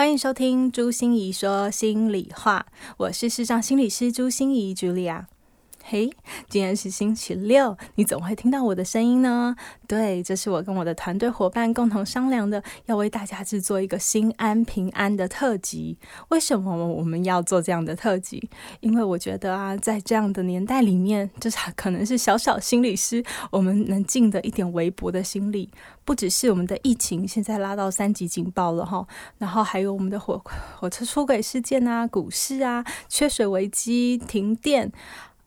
欢迎收听朱心怡说心里话，我是视障心理师朱心怡 Julia。嘿，今天是星期六，你总会听到我的声音呢。对，这是我跟我的团队伙伴共同商量的，要为大家制作一个心安平安的特辑。为什么我们要做这样的特辑？因为我觉得啊，在这样的年代里面，就是可能是小小心理师我们能尽的一点微薄的心力。不只是我们的疫情现在拉到三级警报了哈，然后还有我们的火火车出轨事件啊、股市啊、缺水危机、停电。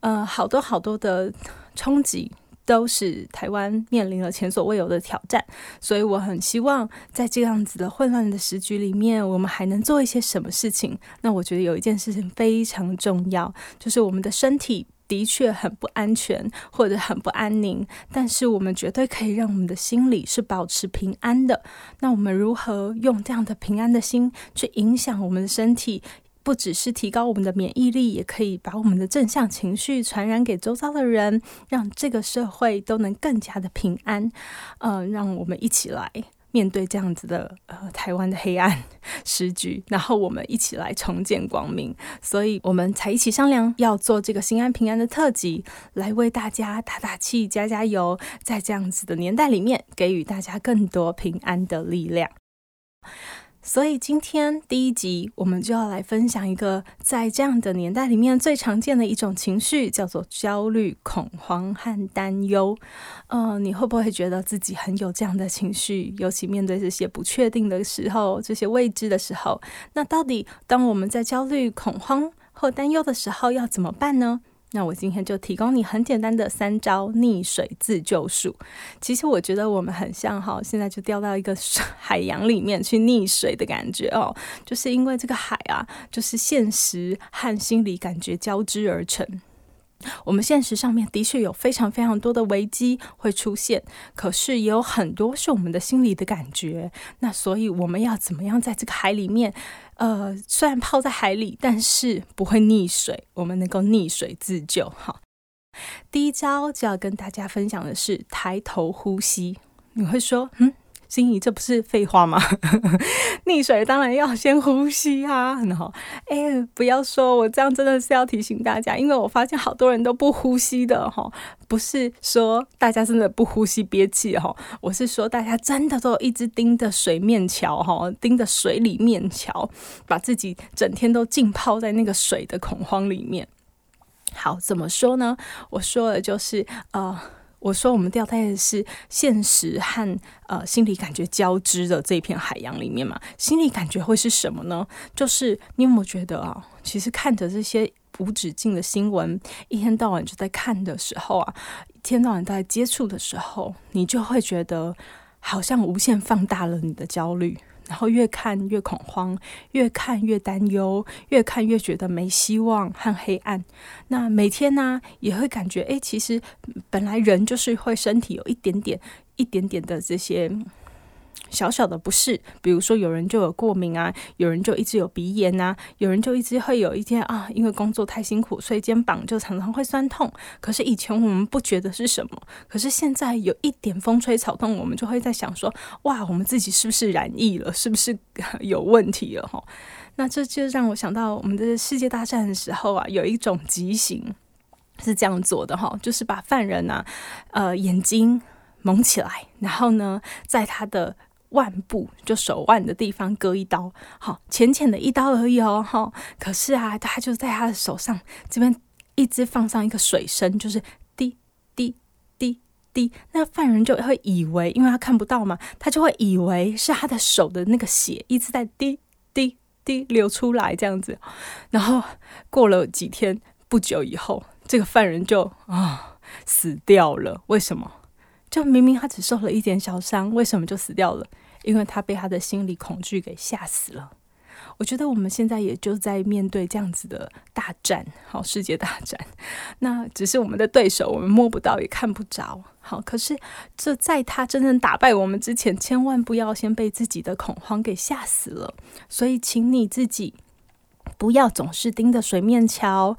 呃，好多好多的冲击都使台湾面临了前所未有的挑战，所以我很希望在这样子的混乱的时局里面，我们还能做一些什么事情。那我觉得有一件事情非常重要，就是我们的身体的确很不安全或者很不安宁，但是我们绝对可以让我们的心里是保持平安的。那我们如何用这样的平安的心去影响我们的身体？不只是提高我们的免疫力，也可以把我们的正向情绪传染给周遭的人，让这个社会都能更加的平安。呃，让我们一起来面对这样子的呃台湾的黑暗时局，然后我们一起来重见光明。所以我们才一起商量要做这个心安平安的特辑，来为大家打打气、加加油，在这样子的年代里面，给予大家更多平安的力量。所以今天第一集，我们就要来分享一个在这样的年代里面最常见的一种情绪，叫做焦虑、恐慌和担忧。呃，你会不会觉得自己很有这样的情绪？尤其面对这些不确定的时候，这些未知的时候，那到底当我们在焦虑、恐慌或担忧的时候，要怎么办呢？那我今天就提供你很简单的三招溺水自救术。其实我觉得我们很像哈，现在就掉到一个 海洋里面去溺水的感觉哦，就是因为这个海啊，就是现实和心理感觉交织而成。我们现实上面的确有非常非常多的危机会出现，可是也有很多是我们的心里的感觉。那所以我们要怎么样在这个海里面，呃，虽然泡在海里，但是不会溺水，我们能够溺水自救。哈，第一招就要跟大家分享的是抬头呼吸。你会说，嗯？心仪，这不是废话吗？溺水当然要先呼吸啊！然后，哎，不要说我这样，真的是要提醒大家，因为我发现好多人都不呼吸的哈。不是说大家真的不呼吸憋气哈，我是说大家真的都一直盯着水面桥哈，盯着水里面桥，把自己整天都浸泡在那个水的恐慌里面。好，怎么说呢？我说的就是呃。我说，我们掉在的是现实和呃心理感觉交织的这片海洋里面嘛？心理感觉会是什么呢？就是你有没有觉得啊，其实看着这些无止境的新闻，一天到晚就在看的时候啊，一天到晚都在接触的时候，你就会觉得好像无限放大了你的焦虑。然后越看越恐慌，越看越担忧，越看越觉得没希望和黑暗。那每天呢、也会感觉，哎，其实本来人就是会身体有一点点、一点点的这些。小小的不适，比如说有人就有过敏啊，有人就一直有鼻炎啊，有人就一直会有一天啊，因为工作太辛苦，所以肩膀就常常会酸痛。可是以前我们不觉得是什么，可是现在有一点风吹草动，我们就会在想说，哇，我们自己是不是染疫了？是不是有问题了？哈，那这就让我想到我们的世界大战的时候啊，有一种极刑是这样做的哈，就是把犯人啊，呃，眼睛蒙起来，然后呢，在他的腕部就手腕的地方割一刀，好浅浅的一刀而已哦，哈。可是啊，他就在他的手上这边一直放上一个水声，就是滴滴滴滴。那犯人就会以为，因为他看不到嘛，他就会以为是他的手的那个血一直在滴滴滴流出来这样子。然后过了几天，不久以后，这个犯人就啊、死掉了。为什么？就明明他只受了一点小伤，为什么就死掉了？因为他被他的心理恐惧给吓死了。我觉得我们现在也就在面对这样子的大战，好，世界大战。那只是我们的对手，我们摸不到，也看不着。好，可是这在他真正打败我们之前，千万不要先被自己的恐慌给吓死了。所以，请你自己不要总是盯着水面桥，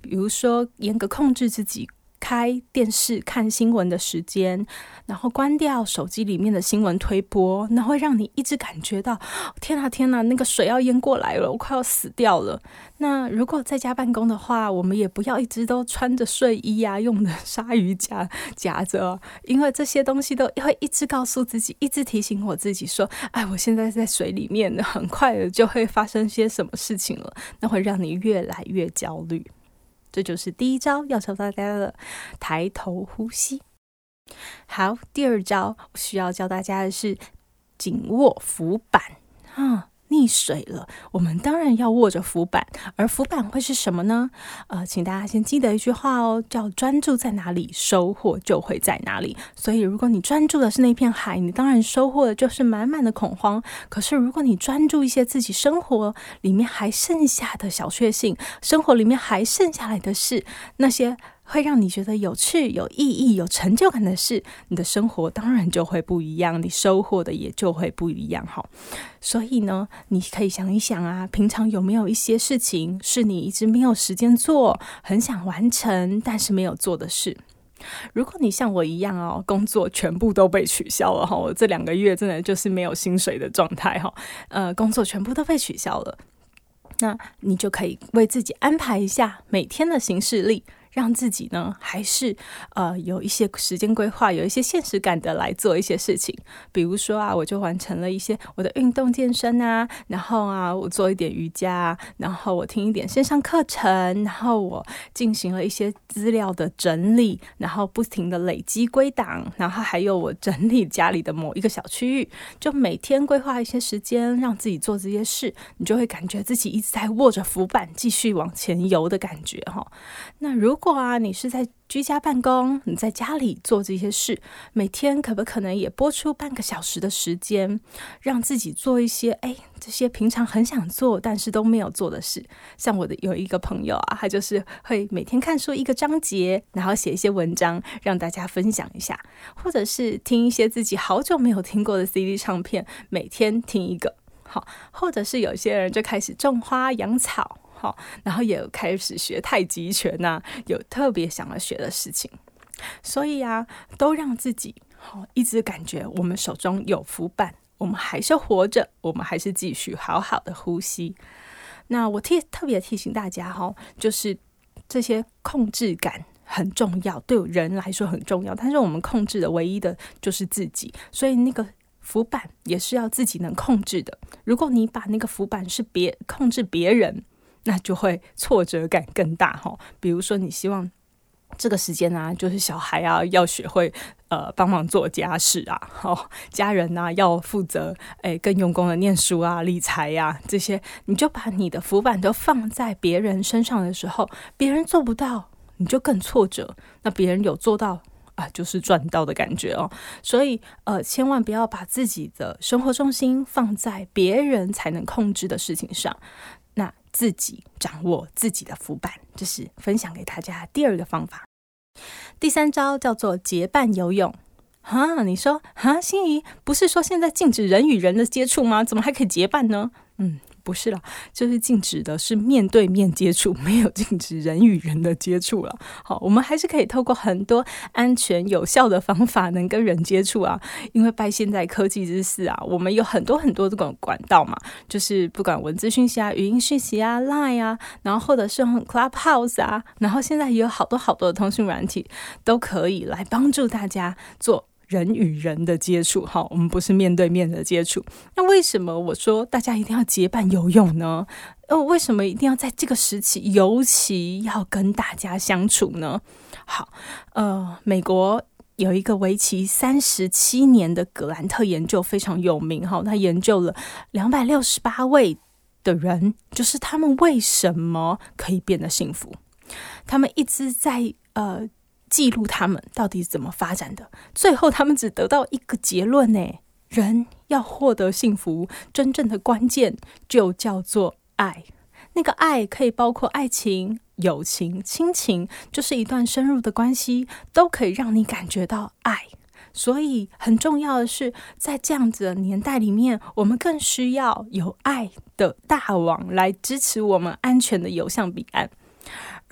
比如说严格控制自己。开电视看新闻的时间，然后关掉手机里面的新闻推播，那会让你一直感觉到天哪天哪，那个水要淹过来了，我快要死掉了。那如果在家办公的话，我们也不要一直都穿着睡衣啊，用的鲨鱼夹 夹着，因为这些东西都会一直告诉自己，一直提醒我自己说，哎，我现在在水里面，很快的就会发生些什么事情了，那会让你越来越焦虑。这就是第一招，要教大家的抬头呼吸。好，第二招需要教大家的是紧握浮板啊。溺水了，我们当然要握着浮板，而浮板会是什么呢？呃，请大家先记得一句话哦，叫专注在哪里，收获就会在哪里。所以，如果你专注的是那片海，你当然收获的就是满满的恐慌。可是，如果你专注一些自己生活里面还剩下的小确幸，生活里面还剩下来的是那些。会让你觉得有趣、有意义、有成就感的事，你的生活当然就会不一样，你收获的也就会不一样哈。所以呢，你可以想一想啊，平常有没有一些事情是你一直没有时间做，很想完成，但是没有做的事？如果你像我一样哦，工作全部都被取消了哈，我这两个月真的就是没有薪水的状态哈，呃，工作全部都被取消了，那你就可以为自己安排一下每天的行事历。让自己呢，还是呃有一些时间规划，有一些现实感的来做一些事情。比如说啊，我就完成了一些我的运动健身啊，然后啊，我做一点瑜伽，然后我听一点线上课程，然后我进行了一些资料的整理，然后不停的累积归档，然后还有我整理家里的某一个小区域，就每天规划一些时间，让自己做这些事，你就会感觉自己一直在握着浮板继续往前游的感觉哈。那如如如果啊，你是在居家办公，你在家里做这些事，每天可不可能也拨出半个小时的时间，让自己做一些哎，这些平常很想做但是都没有做的事？像我的有一个朋友啊，他就是会每天看书一个章节，然后写一些文章，让大家分享一下，或者是听一些自己好久没有听过的 CD 唱片，每天听一个，好，或者是有些人就开始种花养草。好，然后也开始学太极拳呐、有特别想要学的事情，所以啊，都让自己好一直感觉我们手中有浮板，我们还是活着，我们还是继续好好的呼吸。那我提特别提醒大家哈，就是这些控制感很重要，对人来说很重要，但是我们控制的唯一的就是自己，所以那个浮板也是要自己能控制的。如果你把那个浮板是别控制别人。那就会挫折感更大哈。比如说，你希望这个时间啊，就是小孩啊要学会呃帮忙做家事啊，好，家人啊要负责诶更用功的念书啊、理财呀这些，你就把你的浮板都放在别人身上的时候，别人做不到，你就更挫折。那别人有做到啊，就是赚到的感觉哦。所以呃，千万不要把自己的生活重心放在别人才能控制的事情上。那自己掌握自己的浮板，这是分享给大家第二个方法。第三招叫做结伴游泳。哈，你说哈，心仪不是说现在禁止人与人的接触吗？怎么还可以结伴呢？嗯。不是了，就是禁止的是面对面接触，没有禁止人与人的接触了。好，我们还是可以透过很多安全有效的方法，能跟人接触啊。因为拜现在科技之赐啊，我们有很多很多这种管道嘛，就是不管文字讯息啊、语音讯息啊、Line 啊，然后或者是 Clubhouse 啊，然后现在也有好多好多的通讯软体，都可以来帮助大家做。人与人的接触，哈，我们不是面对面的接触。那为什么我说大家一定要结伴游泳呢？呃，为什么一定要在这个时期，尤其要跟大家相处呢？好，呃，美国有一个为期三十七年的格兰特研究非常有名，哈，他研究了两百六十八位的人，就是他们为什么可以变得幸福？他们一直在呃。记录他们到底怎么发展的，最后他们只得到一个结论呢，人要获得幸福，真正的关键就叫做爱。那个爱可以包括爱情、友情、亲情，就是一段深入的关系，都可以让你感觉到爱。所以很重要的是，在这样子的年代里面，我们更需要有爱的大网来支持我们安全的游向彼岸。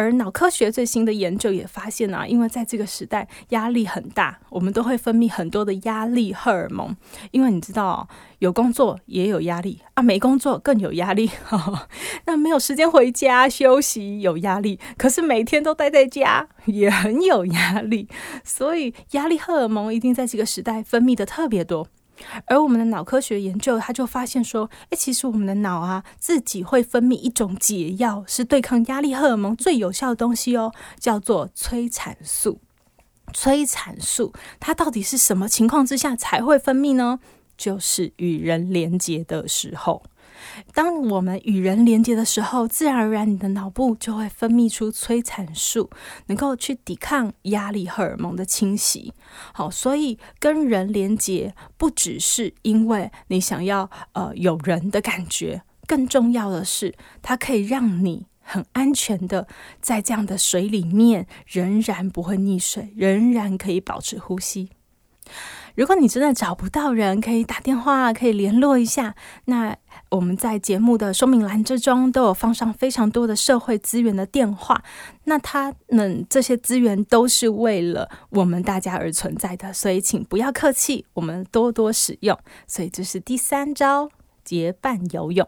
而脑科学最新的研究也发现啊，因为在这个时代压力很大，我们都会分泌很多的压力荷尔蒙。因为你知道，有工作也有压力啊，没工作更有压力。呵呵，那没有时间回家休息有压力，可是每天都待在家也很有压力。所以压力荷尔蒙一定在这个时代分泌的特别多。而我们的脑科学研究，他就发现说，诶，其实我们的脑啊，自己会分泌一种解药，是对抗压力荷尔蒙最有效的东西哦，叫做催产素。催产素它到底是什么情况之下才会分泌呢？就是与人连结的时候。当我们与人连接的时候，自然而然你的脑部就会分泌出催产素，能够去抵抗压力荷尔蒙的侵袭。好，所以跟人连接不只是因为你想要呃有人的感觉，更重要的是它可以让你很安全的在这样的水里面，仍然不会溺水，仍然可以保持呼吸。如果你真的找不到人，可以打电话，可以联络一下。那我们在节目的说明栏之中都有放上非常多的社会资源的电话。那他们这些资源都是为了我们大家而存在的，所以请不要客气，我们多多使用。所以这是第三招，结伴游泳。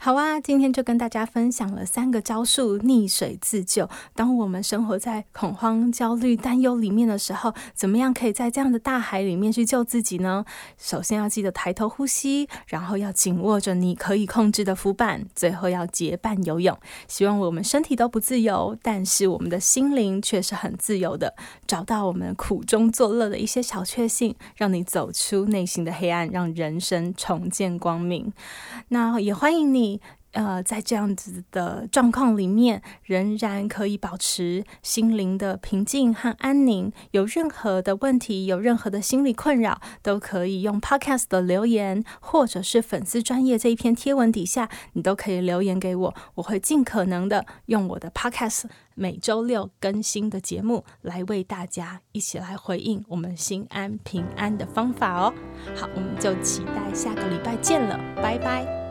好啊，今天就跟大家分享了三个招数溺水自救。当我们生活在恐慌、焦虑、担忧里面的时候，怎么样可以在这样的大海里面去救自己呢？首先要记得抬头呼吸，然后要紧握着你可以控制的浮板，最后要结伴游泳。希望我们身体都不自由，但是我们的心灵却是很自由的。找到我们苦中作乐的一些小确幸，让你走出内心的黑暗，让人生重见光明。那也欢迎。你呃，在这样子的状况里面，仍然可以保持心灵的平静和安宁。有任何的问题，有任何的心理困扰，都可以用 Podcast 的留言，或者是粉丝专业这一篇贴文底下，你都可以留言给我，我会尽可能的用我的 Podcast 每周六更新的节目来为大家一起来回应我们心安平安的方法哦。好，我们就期待下个礼拜见了，拜拜。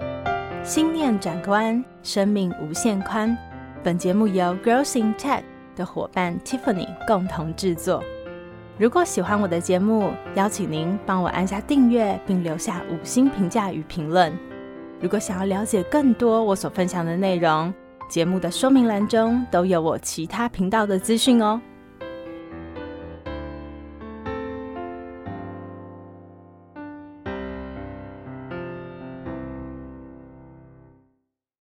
心念转关，生命无限宽。本节目由 Growth in Tech 的伙伴 Tiffany 共同制作。如果喜欢我的节目，邀请您帮我按下订阅，并留下五星评价与评论。如果想要了解更多我所分享的内容，节目的说明栏中都有我其他频道的资讯哦。